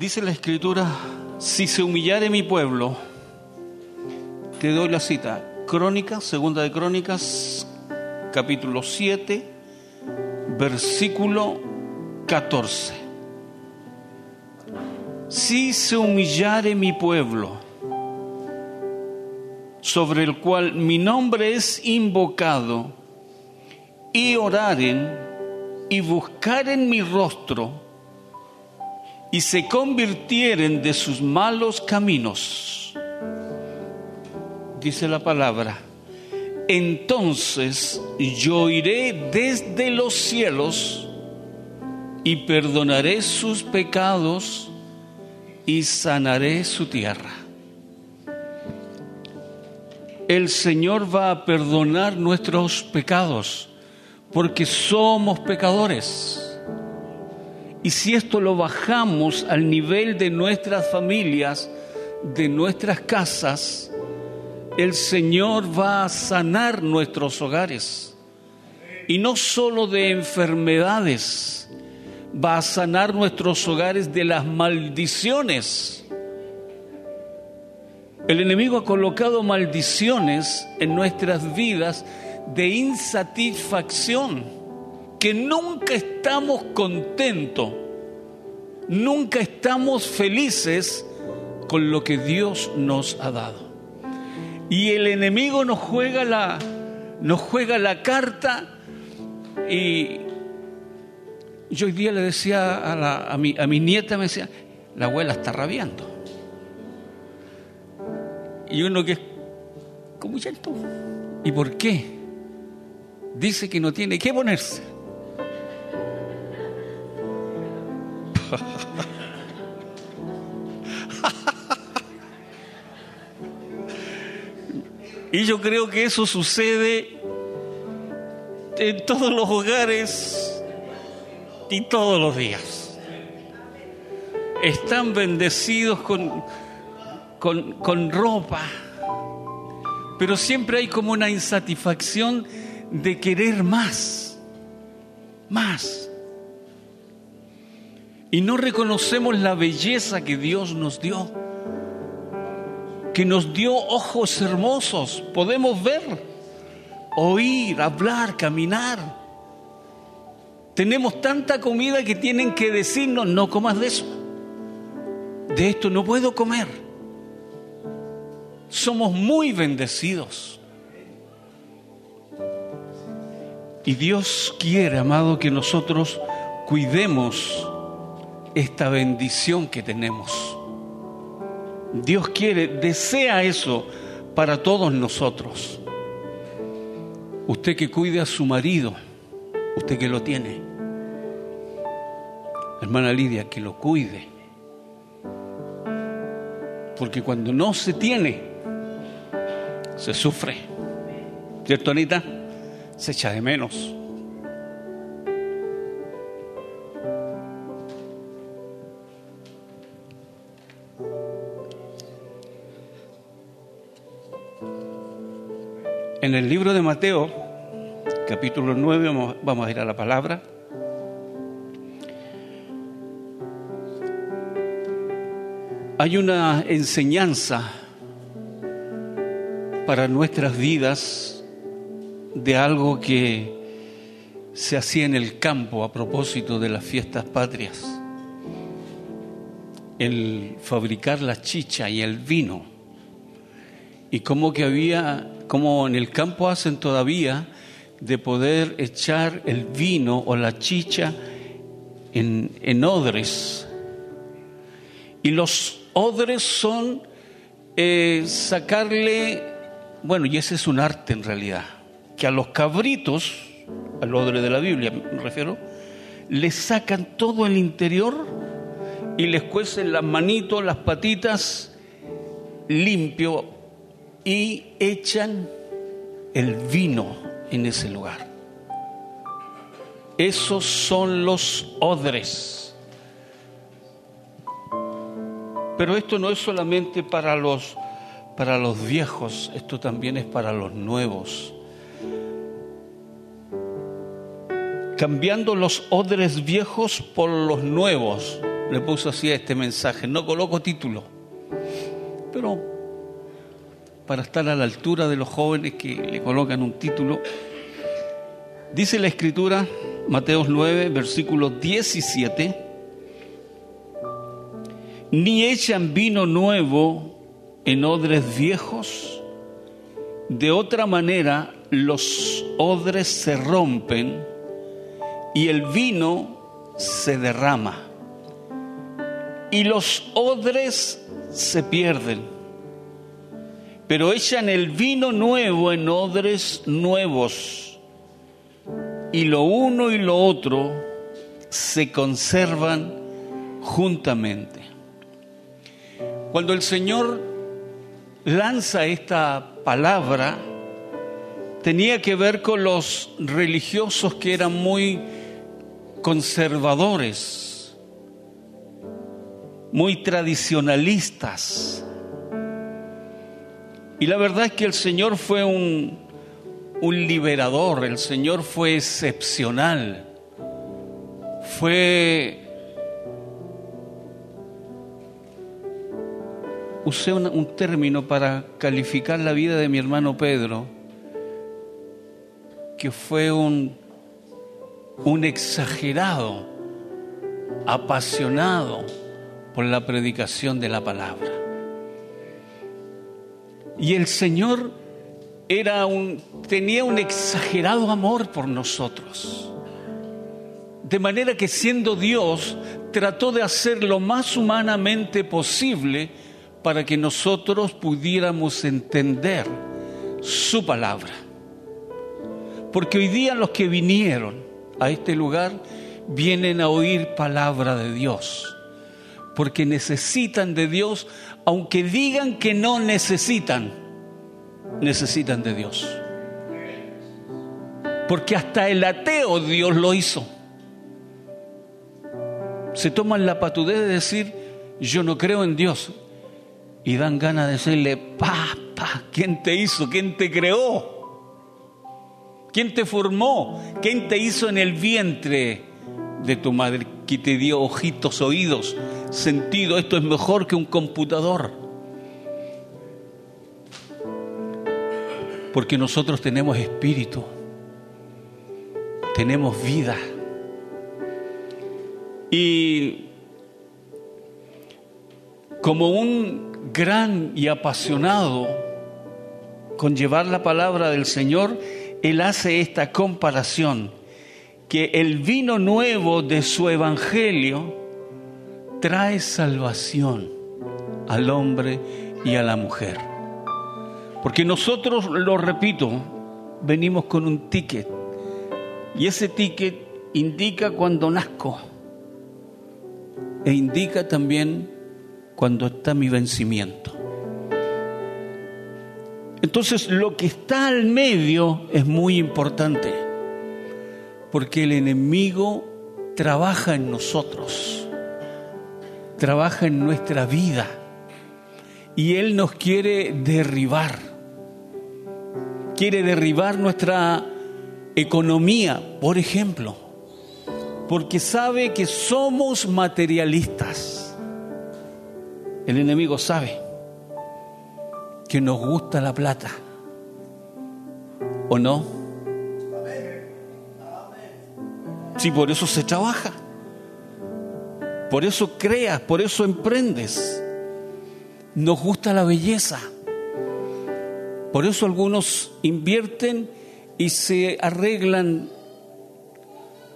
Dice la escritura, si se humillare mi pueblo, te doy la cita, Crónicas, segunda de Crónicas, capítulo 7, versículo 14. Si se humillare mi pueblo, sobre el cual mi nombre es invocado, y oraren y buscaren mi rostro, y se convirtieren de sus malos caminos, dice la palabra, entonces yo iré desde los cielos y perdonaré sus pecados y sanaré su tierra. El Señor va a perdonar nuestros pecados porque somos pecadores. Y si esto lo bajamos al nivel de nuestras familias, de nuestras casas, el Señor va a sanar nuestros hogares. Y no solo de enfermedades, va a sanar nuestros hogares de las maldiciones. El enemigo ha colocado maldiciones en nuestras vidas de insatisfacción, que nunca estamos contentos, nunca estamos felices con lo que Dios nos ha dado. Y el enemigo nos juega la, nos juega la carta y yo hoy día le decía a, mi, a mi nieta, me decía, la abuela está rabiando. Y uno que es como tú. ¿Y por qué? Dice que no tiene que ponerse. y yo creo que eso sucede en todos los hogares y todos los días. Están bendecidos con, con, ropa, pero siempre hay como una insatisfacción de querer más, más. Y no reconocemos la belleza que Dios nos dio, que nos dio ojos hermosos, podemos ver, oír, hablar, caminar. Tenemos tanta comida que tienen que decirnos, no comas de eso. De esto no puedo comer. Somos muy bendecidos. Y Dios quiere, amado, que nosotros cuidemos esta bendición que tenemos. Dios quiere, desea eso para todos nosotros. Usted que cuide a su marido, usted que lo tiene hermana Lidia, que lo cuide. Porque cuando no se tiene, se sufre. ¿Cierto, Anita? Se echa de menos. En el libro de Mateo, capítulo 9, vamos a ir a la palabra. Hay una enseñanza para nuestras vidas de algo que se hacía en el campo a propósito de las fiestas patrias. El fabricar la chicha y el vino. Y como que había, como en el campo hacen todavía, de poder echar el vino o la chicha en, en odres. Y los odres son eh, sacarle, bueno, y ese es un arte en realidad, que a los cabritos, al odre de la Biblia me refiero, les sacan todo el interior y les cuecen las manitos, las patitas limpio y echan el vino en ese lugar. Esos son los odres. Pero esto no es solamente para los, para los viejos, esto también es para los nuevos. Cambiando los odres viejos por los nuevos. le puso así a este mensaje. No coloco título, pero para estar a la altura de los jóvenes que le colocan un título, dice la escritura, Mateos 9, versículo 17, ni echan vino nuevo en odres viejos, de otra manera los odres se rompen y el vino se derrama y los odres se pierden. Pero echan el vino nuevo en odres nuevos y lo uno y lo otro se conservan juntamente. Cuando el Señor lanza esta palabra, tenía que ver con los religiosos que eran muy conservadores, muy tradicionalistas. Y la verdad es que el Señor fue un, un liberador, el Señor fue excepcional, fue... Usé un, término para calificar la vida de mi hermano Pedro, que fue un un exagerado, apasionado por la predicación de la palabra. Y el Señor era un, tenía un exagerado amor por nosotros. De manera que siendo Dios, trató de hacer lo más humanamente posible para que nosotros pudiéramos entender su palabra. Porque hoy día los que vinieron a este lugar vienen a oír palabra de Dios, porque necesitan de Dios, aunque digan que no necesitan, necesitan de Dios. Porque hasta el ateo Dios lo hizo. Se toman la patudez de decir, yo no creo en Dios. Y dan ganas de decirle, papá, ¿quién te hizo? ¿Quién te creó? ¿Quién te formó? ¿Quién te hizo en el vientre de tu madre? que te dio ojitos, oídos, sentido? Esto es mejor que un computador. Porque nosotros tenemos espíritu, tenemos vida. Y como un gran y apasionado con llevar la palabra del Señor, él hace esta comparación, que el vino nuevo de su evangelio trae salvación al hombre y a la mujer. Porque nosotros, lo repito, venimos con un ticket y ese ticket indica cuando nazco e indica también cuando está mi vencimiento. Entonces lo que está al medio es muy importante, porque el enemigo trabaja en nosotros, trabaja en nuestra vida y él nos quiere derribar, quiere derribar nuestra economía, por ejemplo, porque sabe que somos materialistas. El enemigo sabe que nos gusta la plata. ¿O no? Sí, por eso se trabaja. Por eso creas, por eso emprendes. Nos gusta la belleza. Por eso algunos invierten y se arreglan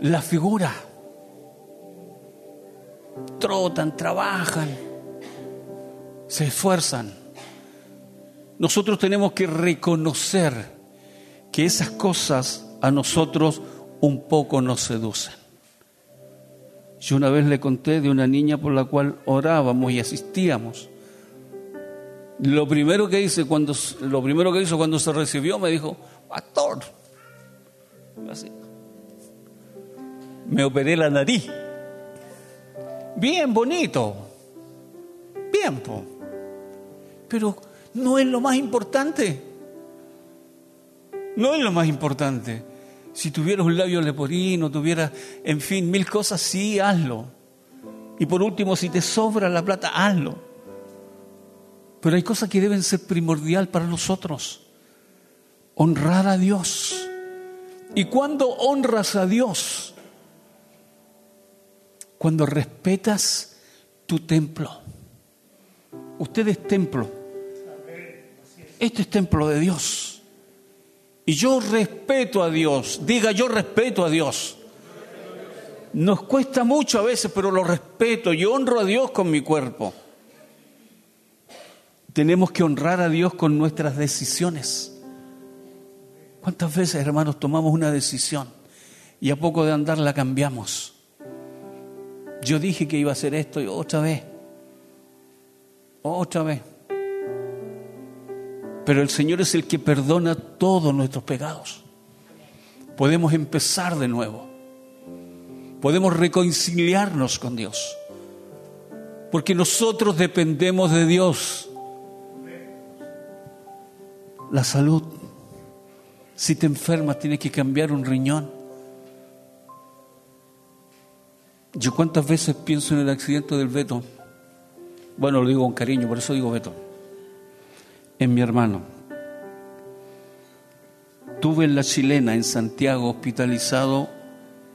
la figura. Trotan, trabajan, se esfuerzan. Nosotros tenemos que reconocer que esas cosas a nosotros un poco nos seducen. Yo una vez le conté de una niña por la cual orábamos y asistíamos. Lo primero que cuando lo primero que hizo cuando se recibió me dijo, "Pastor." Así. Me operé la nariz. Bien bonito. Bien, pero no es lo más importante. No es lo más importante. Si tuvieras un labio leporino, tuvieras, en fin, mil cosas, sí, hazlo. Y por último, si te sobra la plata, hazlo. Pero hay cosas que deben ser primordial para nosotros. Honrar a Dios. ¿Y cuando honras a Dios? Cuando respetas tu templo. Usted es templo. Este es templo de Dios. Y yo respeto a Dios. Diga, yo respeto a Dios. Nos cuesta mucho a veces, pero lo respeto. Yo honro a Dios con mi cuerpo. Tenemos que honrar a Dios con nuestras decisiones. ¿Cuántas veces, hermanos, tomamos una decisión y a poco de andar la cambiamos? Yo dije que iba a hacer esto y otra vez. Otra vez. Pero el Señor es el que perdona todos nuestros pecados. Podemos empezar de nuevo. Podemos reconciliarnos con Dios. Porque nosotros dependemos de Dios. La salud si te enfermas, tienes que cambiar un riñón. Yo cuántas veces pienso en el accidente del Beto. Bueno, lo digo con cariño, por eso digo Beto. En mi hermano. Tuve en la chilena, en Santiago, hospitalizado,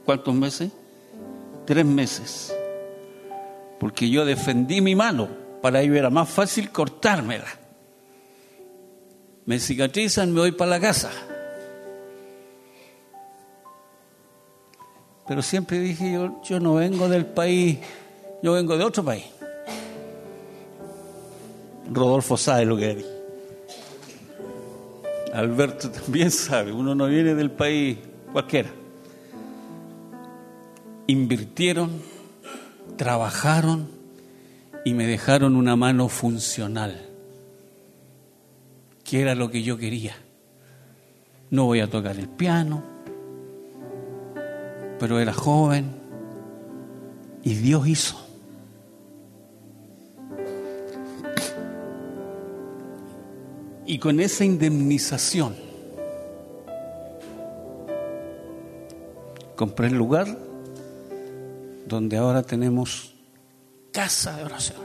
¿cuántos meses? Tres meses. Porque yo defendí mi mano. Para ello era más fácil cortármela. Me cicatrizan, me voy para la casa. Pero siempre dije, yo, yo no vengo del país, yo vengo de otro país. Rodolfo sabe lo que es. Alberto también sabe, uno no viene del país cualquiera. Invirtieron, trabajaron y me dejaron una mano funcional, que era lo que yo quería. No voy a tocar el piano, pero era joven y Dios hizo. Y con esa indemnización compré el lugar donde ahora tenemos casa de oración.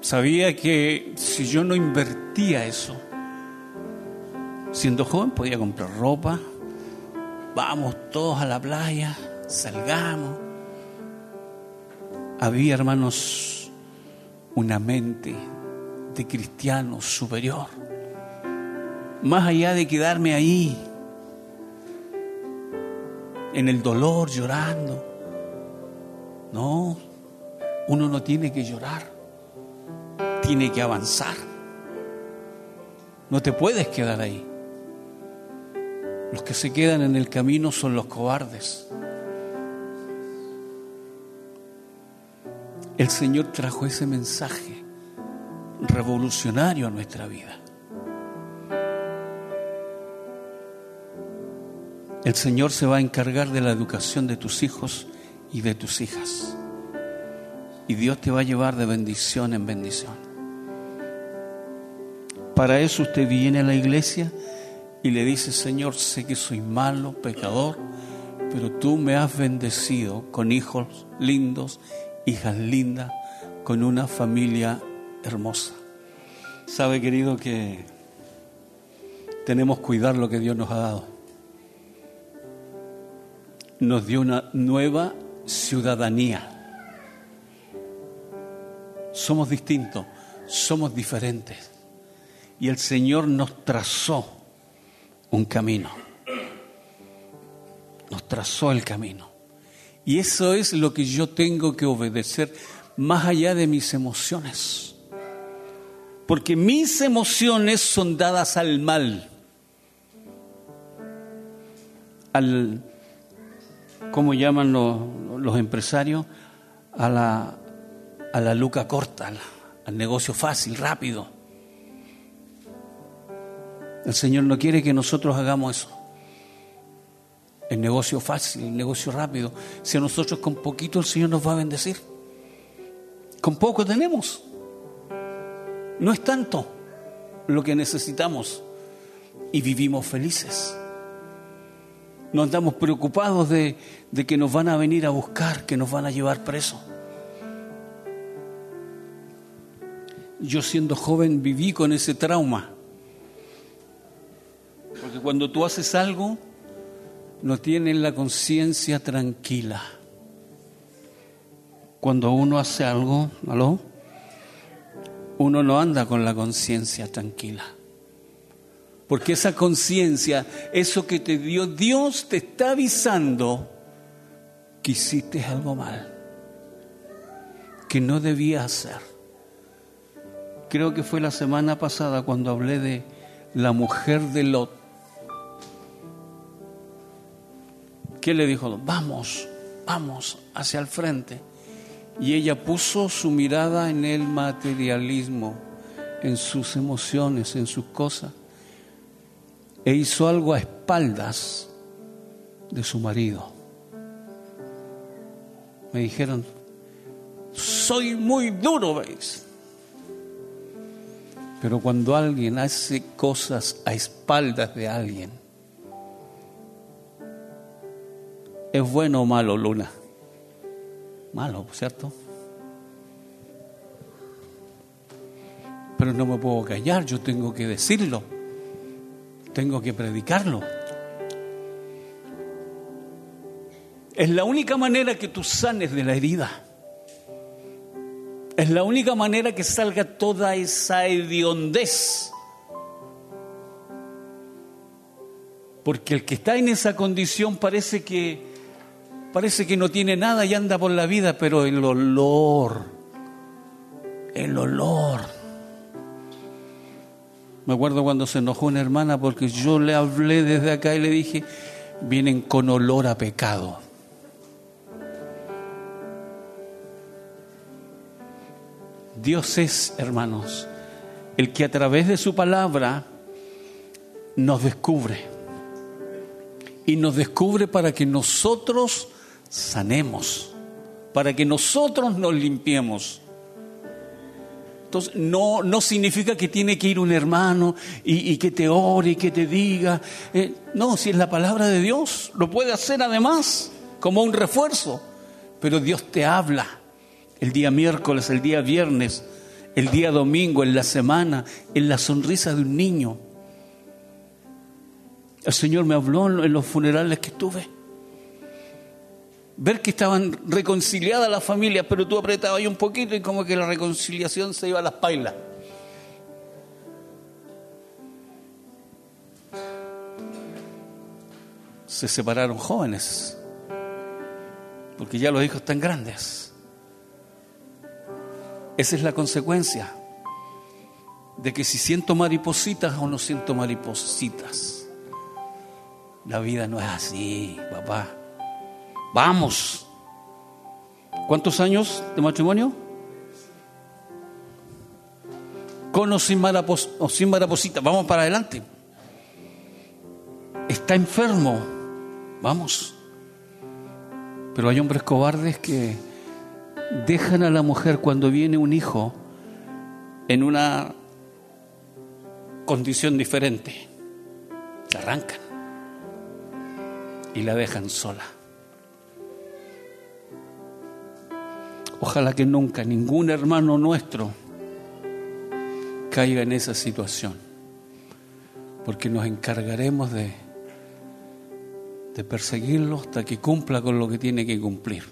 Sabía que si yo no invertía eso, Siendo joven podía comprar ropa, vamos todos a la playa, salgamos. Había, hermanos, una mente de cristiano superior. Más allá de quedarme ahí, en el dolor, llorando. No, uno no tiene que llorar, tiene que avanzar. No te puedes quedar ahí. Los que se quedan en el camino son los cobardes. El Señor trajo ese mensaje revolucionario a nuestra vida. El Señor se va a encargar de la educación de tus hijos y de tus hijas. Y Dios te va a llevar de bendición en bendición. Para eso usted viene a la iglesia y le dice, Señor, sé que soy malo, pecador, pero tú me has bendecido con hijos lindos, hijas lindas, con una familia hermosa. Sabe, querido, que tenemos que cuidar lo que Dios nos ha dado. Nos dio una nueva ciudadanía. Somos distintos, somos diferentes. Y el Señor nos trazó un camino. Nos trazó el camino. Y eso es lo que yo tengo que obedecer más allá de mis emociones. Porque mis emociones son dadas al mal. Al, ¿cómo llaman los, empresarios? A la, a la luca corta, al negocio fácil, rápido. El Señor no quiere que nosotros hagamos eso. El negocio fácil, el negocio rápido. Si a nosotros con poquito el Señor nos va a bendecir. Con poco tenemos. No es tanto lo que necesitamos y vivimos felices. No andamos preocupados de, de que nos van a venir a buscar, que nos van a llevar presos. Yo siendo joven viví con ese trauma. Porque cuando tú haces algo, no tienes la conciencia tranquila. Cuando uno hace algo, ¿aló? Uno no anda con la conciencia tranquila. Porque esa conciencia, eso que te dio Dios, te está avisando que hiciste algo mal, que no debías hacer. Creo que fue la semana pasada cuando hablé de la mujer de Lot. ¿Qué le dijo? Vamos, vamos hacia el frente. Y ella puso su mirada en el materialismo, en sus emociones, en sus cosas. E hizo algo a espaldas de su marido. Me dijeron, soy muy duro, ¿veis? Pero cuando alguien hace cosas a espaldas de alguien, ¿es bueno o malo, Luna? Malo, ¿cierto? Pero no me puedo callar, yo tengo que decirlo, tengo que predicarlo. Es la única manera que tú sanes de la herida. Es la única manera que salga toda esa hediondez. Porque el que está en esa condición parece que parece que no tiene nada y anda por la vida, pero el olor, el olor. Me acuerdo cuando se enojó una hermana porque yo le hablé desde acá y le dije, vienen con olor a pecado. Dios es, hermanos, el que a través de su palabra nos descubre. Y nos descubre para que nosotros sanemos, para que nosotros nos limpiemos. Entonces, no, no significa que tiene que ir un hermano y, que te ore y que te diga. Eh, no, si es la palabra de Dios, lo puede hacer además como un refuerzo. Pero Dios te habla el día miércoles, el día viernes, el día domingo, en la semana, en la sonrisa de un niño. El Señor me habló en los funerales que tuve. Ver que estaban reconciliadas las familias, pero tú apretabas ahí un poquito y como que la reconciliación se iba a las pailas. Se separaron jóvenes, porque ya los hijos están grandes. Esa es la consecuencia de que si siento maripositas o no siento maripositas. La vida no es así, papá. Vamos. ¿Cuántos años de matrimonio? Con o sin, o sin maripositas. Vamos para adelante. Está enfermo. Vamos. Pero hay hombres cobardes que dejan a la mujer cuando viene un hijo en una condición diferente. La arrancan y la dejan sola. Ojalá que nunca ningún hermano nuestro caiga en esa situación, porque nos encargaremos de, perseguirlo hasta que cumpla con lo que tiene que cumplir.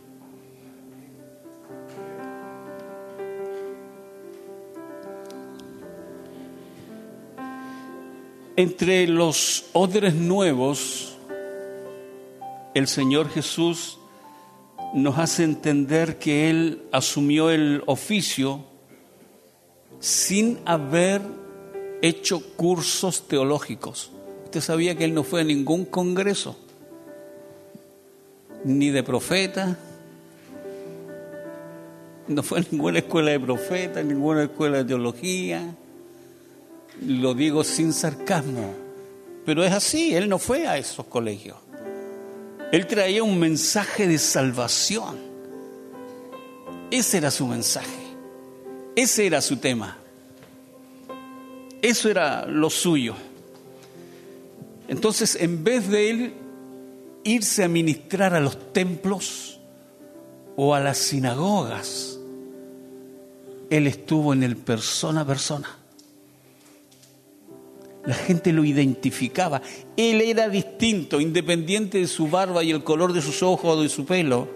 Entre los odres nuevos, el Señor Jesús nos hace entender que Él asumió el oficio sin haber hecho cursos teológicos. Usted sabía que Él no fue a ningún congreso, ni de profeta, no fue a ninguna escuela de profeta, ninguna escuela de teología lo digo sin sarcasmo, pero es así, él no fue a esos colegios. Él traía un mensaje de salvación. Ese era su mensaje. Ese era su tema. Eso era lo suyo. Entonces, en vez de él irse a ministrar a los templos o a las sinagogas. Él estuvo en el persona a persona. La gente lo identificaba. Él era distinto, independiente de su barba y el color de sus ojos o de su pelo.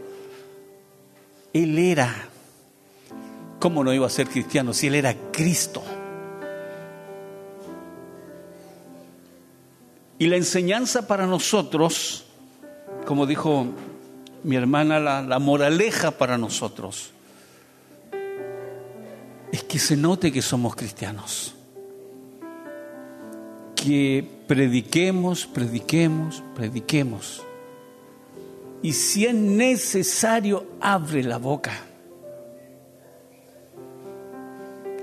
Él era. ¿Cómo no iba a ser cristiano si él era Cristo? Y la enseñanza para nosotros, como dijo mi hermana, la, moraleja para nosotros, es que se note que somos cristianos. Que prediquemos, prediquemos, prediquemos. Y si es necesario, abre la boca.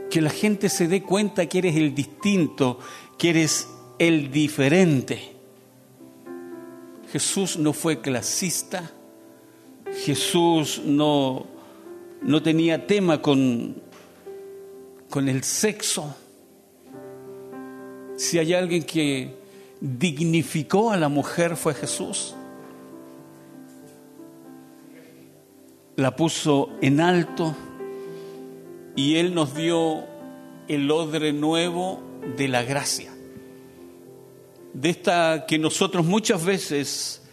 Que la gente se dé cuenta que eres el distinto, que eres el diferente. Jesús no fue clasista, Jesús no, no tenía tema con, con el sexo. Si hay alguien que dignificó a la mujer fue Jesús. La puso en alto y Él nos dio el odre nuevo de la gracia de esta que nosotros muchas veces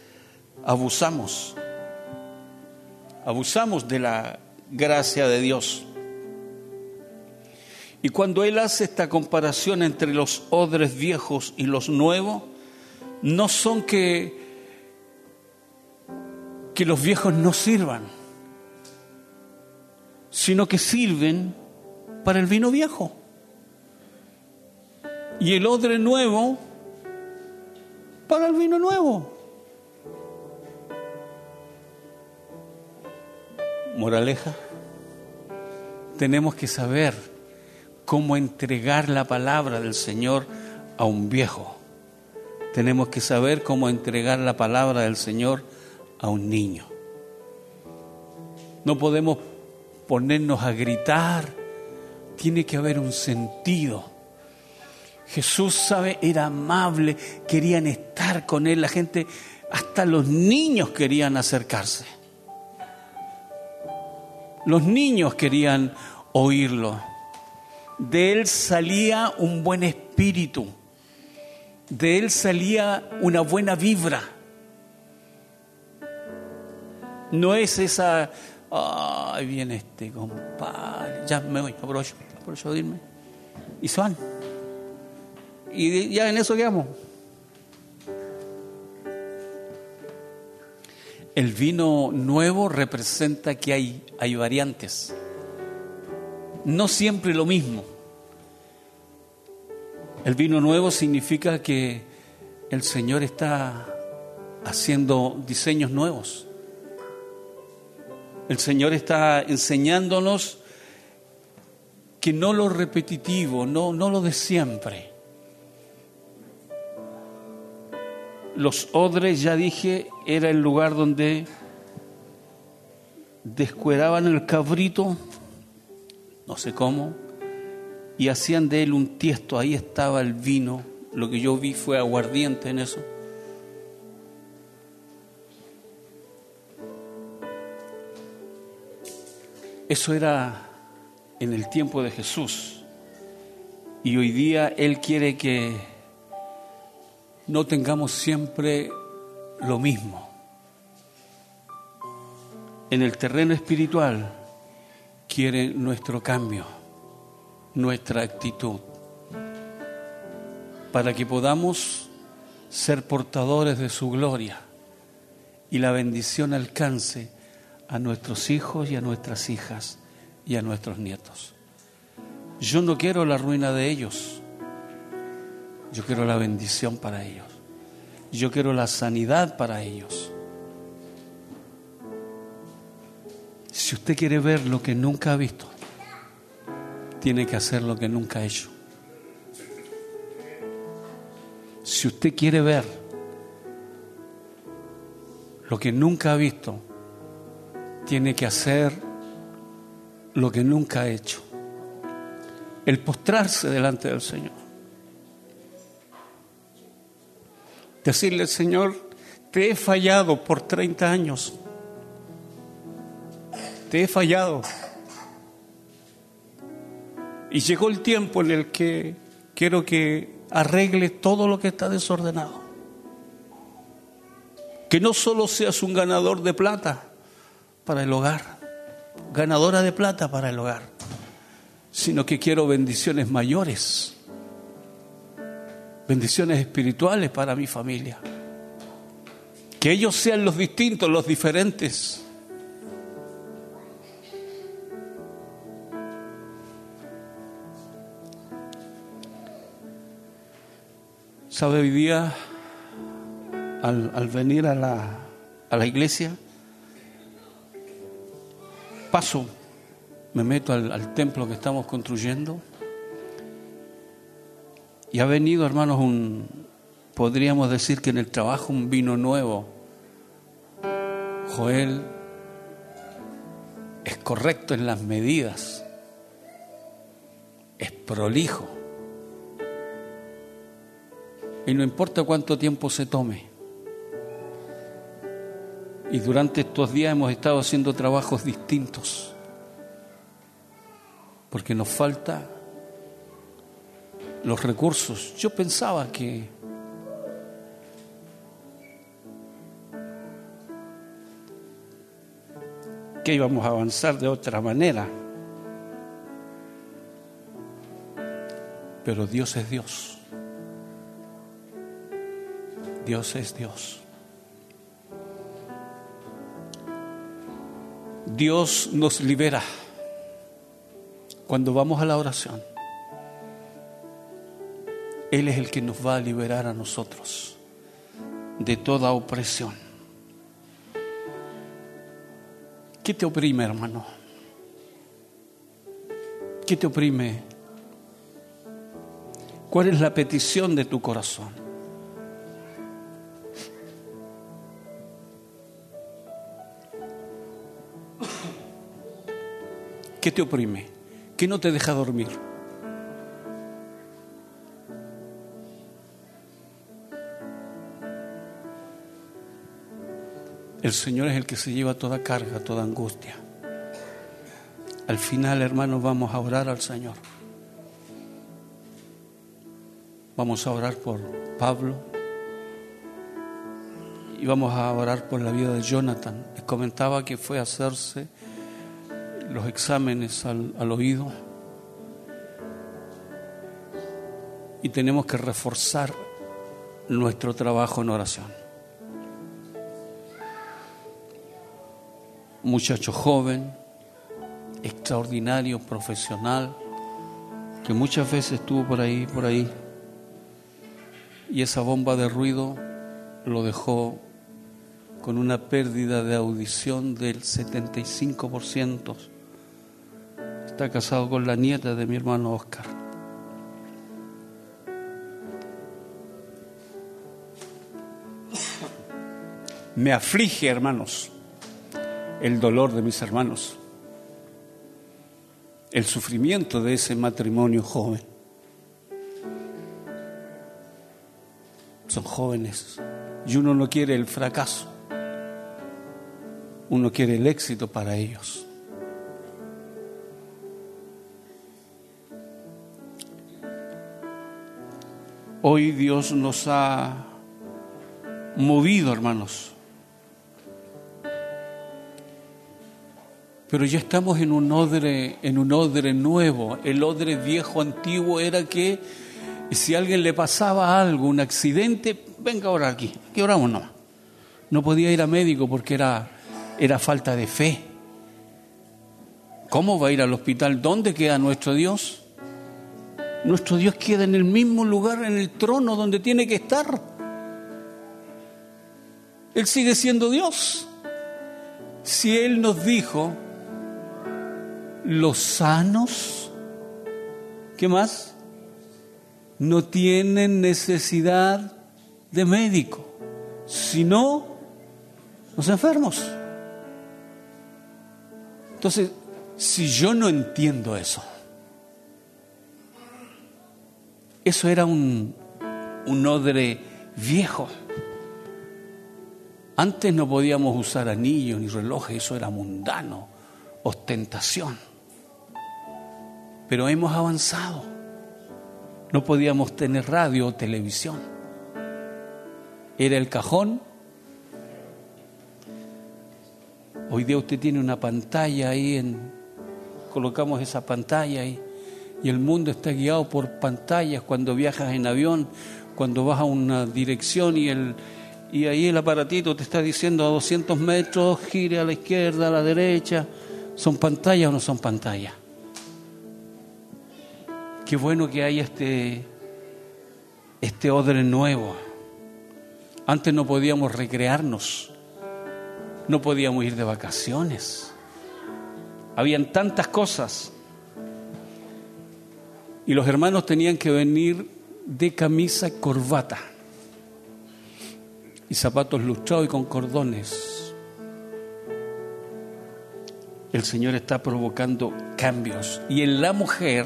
abusamos. Abusamos de la gracia de Dios. Y cuando Él hace esta comparación entre los odres viejos y los nuevos, no son que, que los viejos no sirvan, sino que sirven para el vino viejo. Y el odre nuevo para el vino nuevo. Moraleja, tenemos que saber cómo entregar la palabra del Señor a un viejo. Tenemos que saber cómo entregar la palabra del Señor a un niño. No podemos ponernos a gritar, tiene que haber un sentido Jesús, sabe, era amable, querían estar con él, la gente, hasta los niños querían acercarse. Los niños querían oírlo. De él salía un buen espíritu. De él salía una buena vibra. No es esa, ay, viene este compadre, ya me voy, aprovecho, aprovecho de irme. Y son y ya en eso quedamos. El vino nuevo representa que hay, hay variantes. No siempre lo mismo. El vino nuevo significa que el Señor está haciendo diseños nuevos. El Señor está enseñándonos que no lo repetitivo, no, no lo de siempre. Los odres, ya dije, era el lugar donde descueraban el cabrito, no sé cómo, y hacían de él un tiesto. Ahí estaba el vino. Lo que yo vi fue aguardiente en eso. Eso era en el tiempo de Jesús. Y hoy día Él quiere que no tengamos siempre lo mismo. En el terreno espiritual quiere nuestro cambio, nuestra actitud, para que podamos ser portadores de su gloria y la bendición alcance a nuestros hijos y a nuestras hijas y a nuestros nietos. Yo no quiero la ruina de ellos. Yo quiero la bendición para ellos. Yo quiero la sanidad para ellos. Si usted quiere ver lo que nunca ha visto, tiene que hacer lo que nunca ha hecho. Si usted quiere ver lo que nunca ha visto, tiene que hacer lo que nunca ha hecho. El postrarse delante del Señor. Decirle, Señor, te he fallado por 30 años. Te he fallado. Y llegó el tiempo en el que quiero que arregle todo lo que está desordenado. Que no solo seas un ganador de plata para el hogar, ganadora de plata para el hogar, sino que quiero bendiciones mayores, bendiciones espirituales para mi familia. Que ellos sean los distintos, los diferentes. ¿Sabe hoy día, al, venir a la, a la iglesia, paso, me meto al, templo que estamos construyendo y ha venido, hermanos, un, podríamos decir que en el trabajo un vino nuevo. Joel es correcto en las medidas, es prolijo. Y no importa cuánto tiempo se tome. Y durante estos días hemos estado haciendo trabajos distintos. Porque nos falta los recursos. Yo pensaba que que íbamos a avanzar de otra manera. Pero Dios es Dios. Dios es Dios. Dios nos libera cuando vamos a la oración. Él es el que nos va a liberar a nosotros de toda opresión. ¿Qué te oprime, hermano? ¿Qué te oprime? ¿Cuál es la petición de tu corazón? ¿Qué te oprime? ¿Qué no te deja dormir? El Señor es el que se lleva toda carga, toda angustia. Al final, hermanos, vamos a orar al Señor. Vamos a orar por Pablo y vamos a orar por la vida de Jonathan. Les comentaba que fue a hacerse los exámenes al, al oído. Y tenemos que reforzar nuestro trabajo en oración. Muchacho joven, extraordinario, profesional, que muchas veces estuvo por ahí, por ahí, y esa bomba de ruido lo dejó con una pérdida de audición del 75% está casado con la nieta de mi hermano Oscar. Me aflige, hermanos, el dolor de mis hermanos, el sufrimiento de ese matrimonio joven. Son jóvenes y uno no quiere el fracaso, uno quiere el éxito para ellos. Hoy Dios nos ha movido, hermanos. Pero ya estamos en un odre, en un odre nuevo. El odre viejo antiguo era que si a alguien le pasaba algo, un accidente, venga a orar aquí, aquí oramos no. No podía ir a médico porque era, era falta de fe. ¿Cómo va a ir al hospital? ¿Dónde queda nuestro Dios? Nuestro Dios queda en el mismo lugar, en el trono donde tiene que estar. Él sigue siendo Dios. Si Él nos dijo, los sanos, ¿qué más? No tienen necesidad de médico, sino los enfermos. Entonces, si yo no entiendo eso, eso era un, un odre viejo. Antes no podíamos usar anillos ni relojes, eso era mundano, ostentación. Pero hemos avanzado. No podíamos tener radio o televisión. Era el cajón. Hoy día usted tiene una pantalla ahí en colocamos esa pantalla ahí y el mundo está guiado por pantallas cuando viajas en avión, cuando vas a una dirección y el y ahí el aparatito te está diciendo a 200 metros, gire a la izquierda, a la derecha. ¿Son pantallas o no son pantallas? Qué bueno que haya este, este odre nuevo. Antes no podíamos recrearnos, no podíamos ir de vacaciones. Habían tantas cosas. Y los hermanos tenían que venir de camisa y corbata y zapatos lustrados y con cordones. El Señor está provocando cambios. Y en la mujer,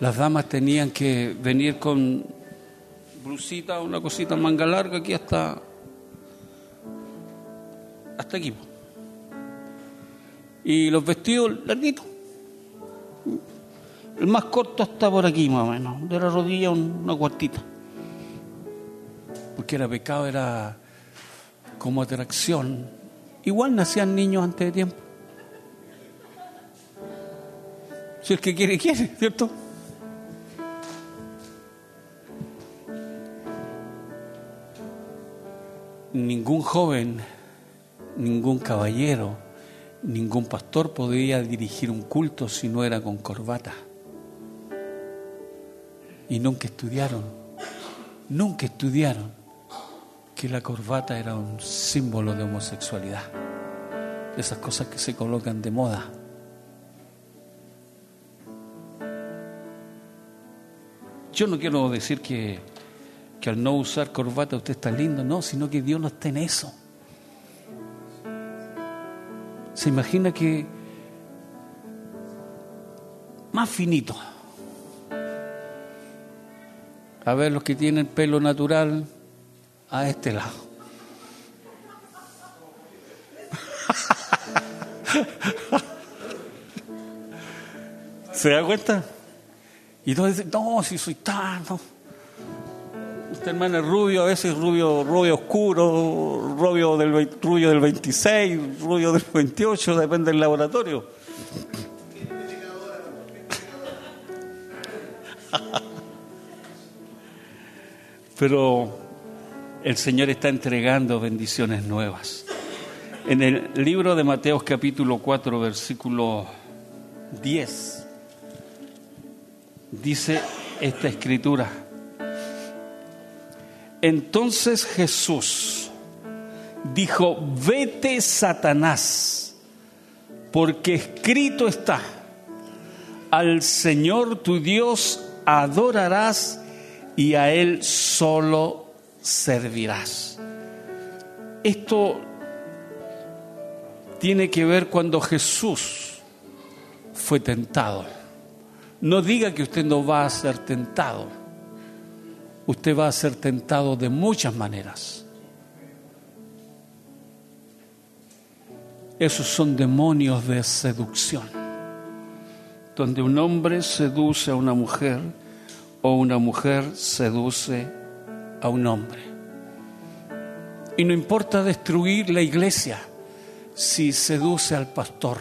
las damas tenían que venir con blusita, una cosita manga larga aquí hasta, hasta aquí. Y los vestidos larguitos. El más corto está por aquí más o menos, de la rodilla una cuartita porque era pecado, era como atracción. Igual nacían niños antes de tiempo. Si el que quiere, quiere, ¿cierto? Ningún joven, ningún caballero, ningún pastor podía dirigir un culto si no era con corbata. Y nunca estudiaron, nunca estudiaron que la corbata era un símbolo de homosexualidad, de esas cosas que se colocan de moda. Yo no quiero decir que, que al no usar corbata usted está lindo, no, sino que Dios no está en eso. Se imagina que más finito. A ver, los que tienen pelo natural, a este lado. ¿Se da cuenta? Y todos dicen, no, si soy tan... Este hermano es rubio, a veces rubio, rubio oscuro, rubio del, rubio del 26, rubio del 28, depende del laboratorio. Pero el Señor está entregando bendiciones nuevas. En el libro de Mateo capítulo 4, versículo 10, dice esta escritura. Entonces Jesús dijo, vete Satanás, porque escrito está, al Señor tu Dios adorarás y a Él solo servirás. Esto tiene que ver cuando Jesús fue tentado. No diga que usted no va a ser tentado. Usted va a ser tentado de muchas maneras. Esos son demonios de seducción, donde un hombre seduce a una mujer o una mujer seduce a un hombre. Y no importa destruir la iglesia si seduce al pastor.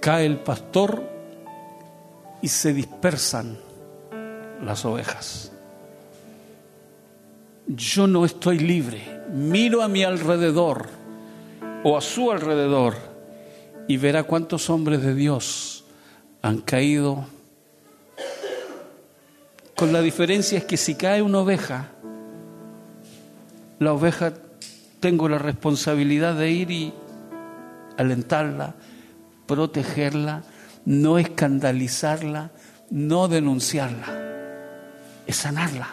Cae el pastor y se dispersan las ovejas. Yo no estoy libre. Miro a mi alrededor o a su alrededor y verá cuántos hombres de Dios han caído con la diferencia es que si cae una oveja, la oveja tengo la responsabilidad de ir y alentarla, protegerla, no escandalizarla, no denunciarla, es sanarla.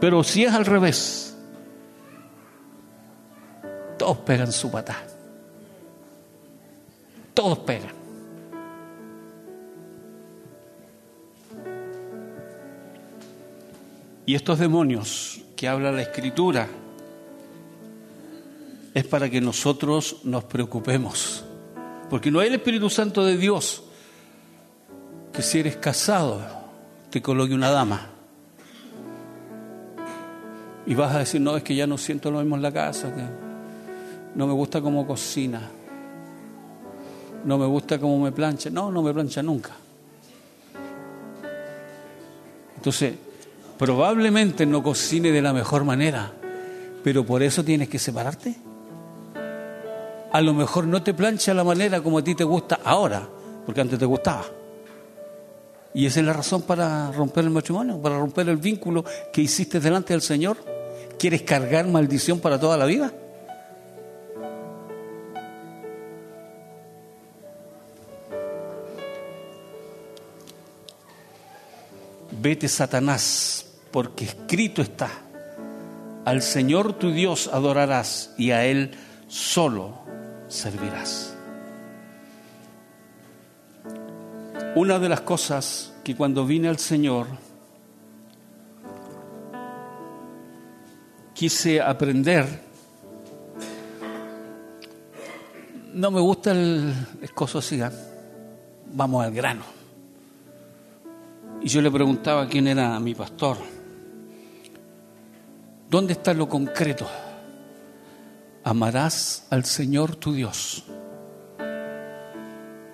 Pero si es al revés, todos pegan su patada. Todos pegan. Y estos demonios que habla la Escritura es para que nosotros nos preocupemos. Porque no hay el Espíritu Santo de Dios que si eres casado te coloque una dama. Y vas a decir, no, es que ya no siento lo mismo en la casa, que no me gusta cómo cocina, no me gusta cómo me plancha. No, no me plancha nunca. Entonces, probablemente no cocine de la mejor manera, pero por eso tienes que separarte. A lo mejor no te plancha la manera como a ti te gusta ahora, porque antes te gustaba. Y esa es la razón para romper el matrimonio, para romper el vínculo que hiciste delante del Señor. ¿Quieres cargar maldición para toda la vida? Vete, Satanás, porque escrito está, al Señor tu Dios adorarás y a Él solo servirás. Una de las cosas que cuando vine al Señor quise aprender, no me gusta el escozo así, ¿eh? vamos al grano. Y yo le preguntaba quién era mi pastor, ¿dónde está lo concreto? Amarás al Señor tu Dios.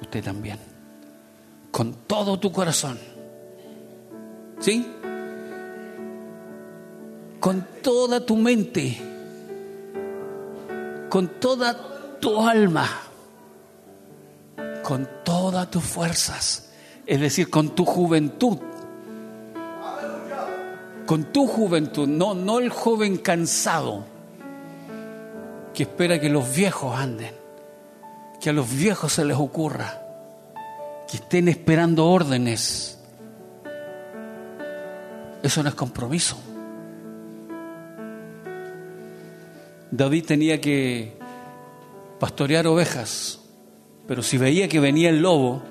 Usted también. Con todo tu corazón. ¿Sí? Con toda tu mente. Con toda tu alma. Con todas tus fuerzas. Es decir, con tu juventud. Con tu juventud, no, no el joven cansado que espera que los viejos anden, que a los viejos se les ocurra, que estén esperando órdenes. Eso no es compromiso. David tenía que pastorear ovejas, pero si veía que venía el lobo,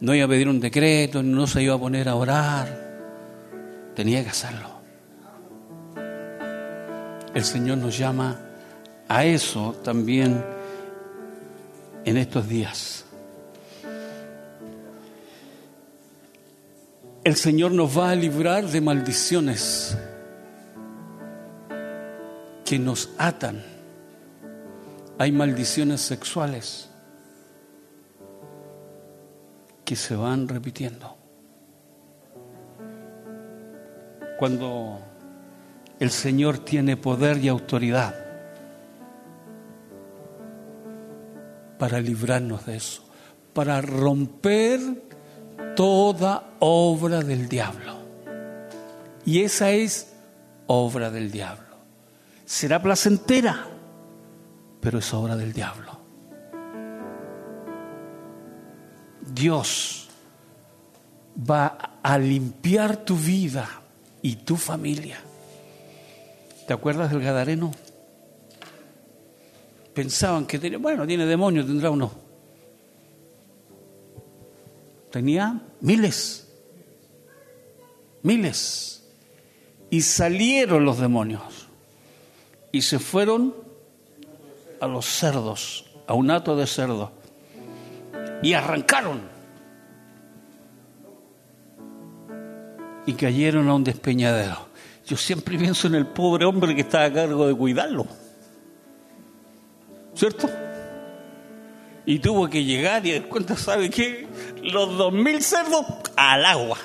no iba a pedir un decreto, no se iba a poner a orar, tenía que hacerlo. El Señor nos llama a eso también en estos días. El Señor nos va a librar de maldiciones que nos atan. Hay maldiciones sexuales que se van repitiendo. Cuando el Señor tiene poder y autoridad, para librarnos de eso, para romper toda obra del diablo. Y esa es obra del diablo. Será placentera, pero es obra del diablo. Dios va a limpiar tu vida y tu familia. ¿Te acuerdas del Gadareno? pensaban que tenía, bueno, tiene demonio, tendrá uno. Tenía miles, miles. Y salieron los demonios y se fueron a los cerdos, a un hato de cerdo, y arrancaron. Y cayeron a un despeñadero. Yo siempre pienso en el pobre hombre que estaba a cargo de cuidarlo. ¿cierto? Y tuvo que llegar y cuenta, ¿sabe qué? Los dos mil cerdos al agua.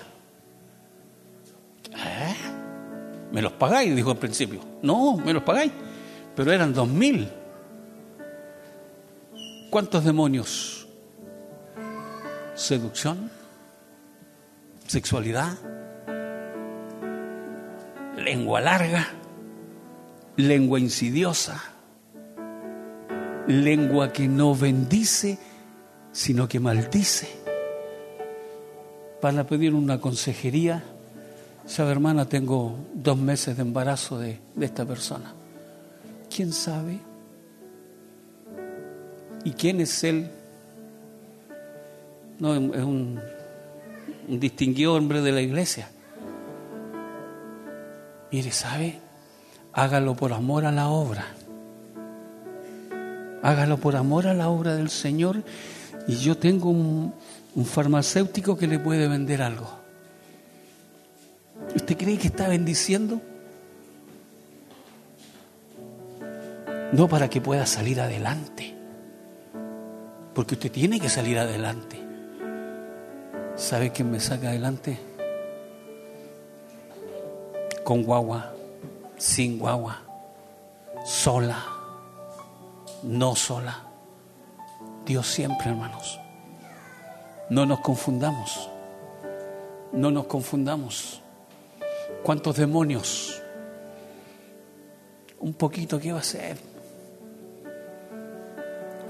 ¿Eh? ¿Me los pagáis? Dijo al principio. No, me los pagáis. Pero eran dos mil. ¿Cuántos demonios? Seducción, sexualidad, lengua larga, lengua insidiosa lengua que no bendice, sino que maldice. Van a pedir una consejería. Sabe, hermana, tengo dos meses de embarazo de, esta persona. ¿Quién sabe? ¿Y quién es él? No, es un, un distinguido hombre de la iglesia. Mire, ¿sabe? Hágalo por amor a la obra. Hágalo por amor a la obra del Señor. Y yo tengo un, un farmacéutico que le puede vender algo. ¿Usted cree que está bendiciendo? No para que pueda salir adelante. Porque usted tiene que salir adelante. ¿Sabe quién me saca adelante? Con guagua, sin guagua, sola, no sola. Dios siempre, hermanos. No nos confundamos. No nos confundamos. ¿Cuántos demonios? Un poquito, ¿qué va a hacer?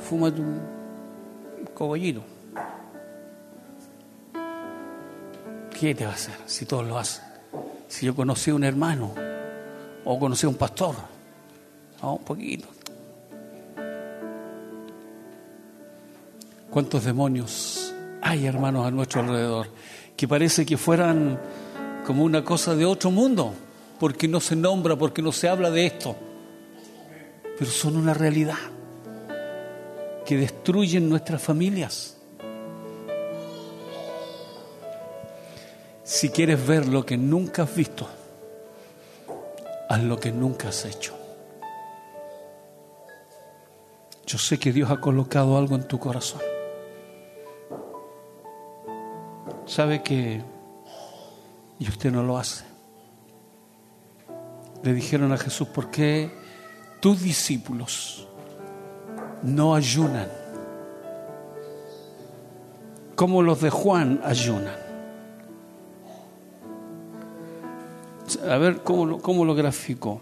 Fúmate un cogollino. ¿Qué te va a hacer si todos lo hacen? Si yo conocí a un hermano o conocí a un pastor, un poquito. ¿Cuántos demonios hay, hermanos, a nuestro alrededor? Que parece que fueran como una cosa de otro mundo, porque no se nombra, porque no se habla de esto. Pero son una realidad que destruyen nuestras familias. Si quieres ver lo que nunca has visto, haz lo que nunca has hecho. Yo sé que Dios ha colocado algo en tu corazón. Sabe que y usted no lo hace. Le dijeron a Jesús, ¿por qué tus discípulos no ayunan? Como los de Juan ayunan. A ver cómo lo, cómo lo graficó.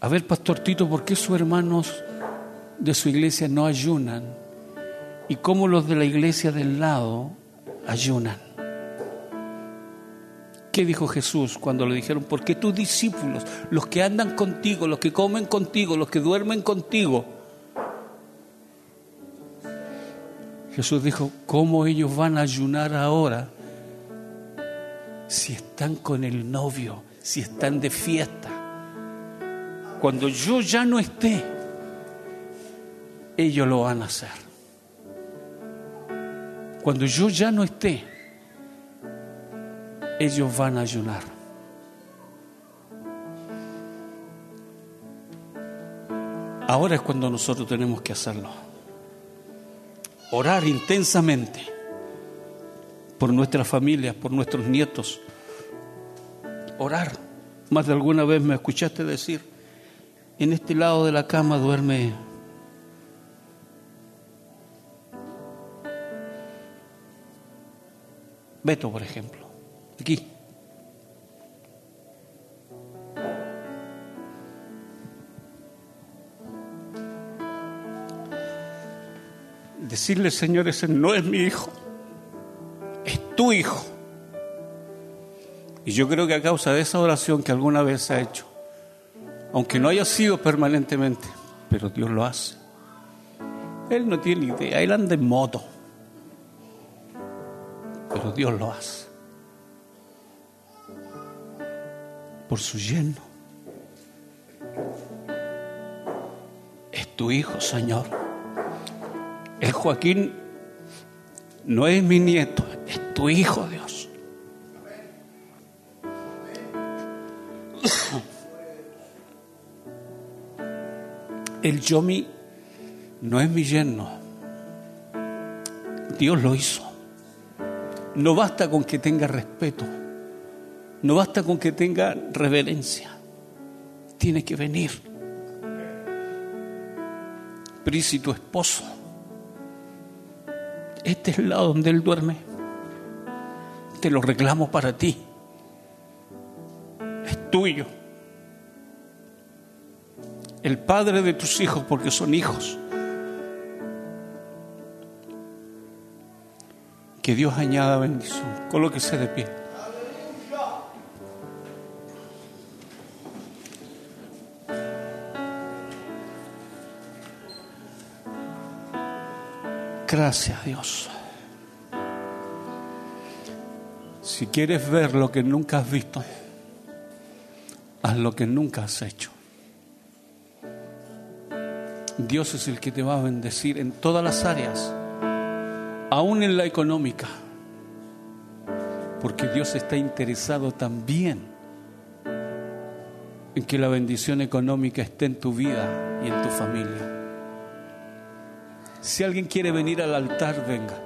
A ver, Pastor Tito, ¿por qué sus hermanos de su iglesia no ayunan? ¿Y cómo los de la iglesia del lado ayunan? ¿Qué dijo Jesús cuando le dijeron, porque tus discípulos, los que andan contigo, los que comen contigo, los que duermen contigo? Jesús dijo, ¿cómo ellos van a ayunar ahora si están con el novio, si están de fiesta? Cuando yo ya no esté, ellos lo van a hacer. Cuando yo ya no esté, ellos van a ayunar. Ahora es cuando nosotros tenemos que hacerlo. Orar intensamente por nuestras familias, por nuestros nietos. Orar. Más de alguna vez me escuchaste decir, en este lado de la cama duerme Beto, por ejemplo. Aquí. Decirle, Señor, ese no es mi hijo, tu hijo. Y yo creo que a causa de esa oración que alguna vez ha hecho, aunque no haya sido permanentemente, pero Dios lo hace. Él no tiene idea, él anda en moto, pero Dios lo hace. por su lleno. Es tu hijo, Señor. El Joaquín no es mi nieto, tu hijo, Dios. El Yomi no es mi yerno. Dios lo hizo. No basta con que tenga respeto. No basta con que tenga reverencia. Tiene que venir. Pero ¿y tu esposo? Este es el lado donde él duerme. Te lo reclamo para ti. Es tuyo. El padre de tus hijos, porque son hijos. Que Dios añada bendición. Colóquese de pie. Gracias Dios. Si quieres ver lo que nunca has visto, haz lo que nunca has hecho. Dios es el que te va a bendecir en todas las áreas, aún en la económica, porque Dios está interesado también en que la bendición económica esté en tu vida y en tu familia. Si alguien quiere venir al altar, venga.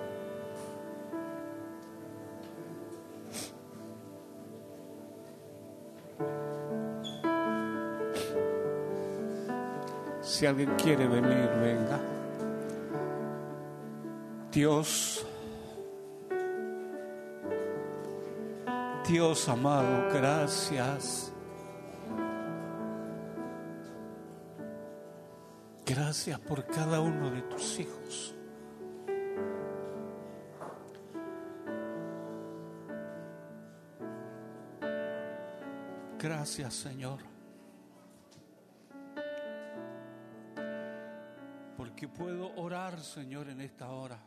Si alguien quiere venir, venga. Dios, Dios amado, gracias. Gracias por cada uno de tus hijos. Gracias, Señor. Puedo orar, Señor, en esta hora.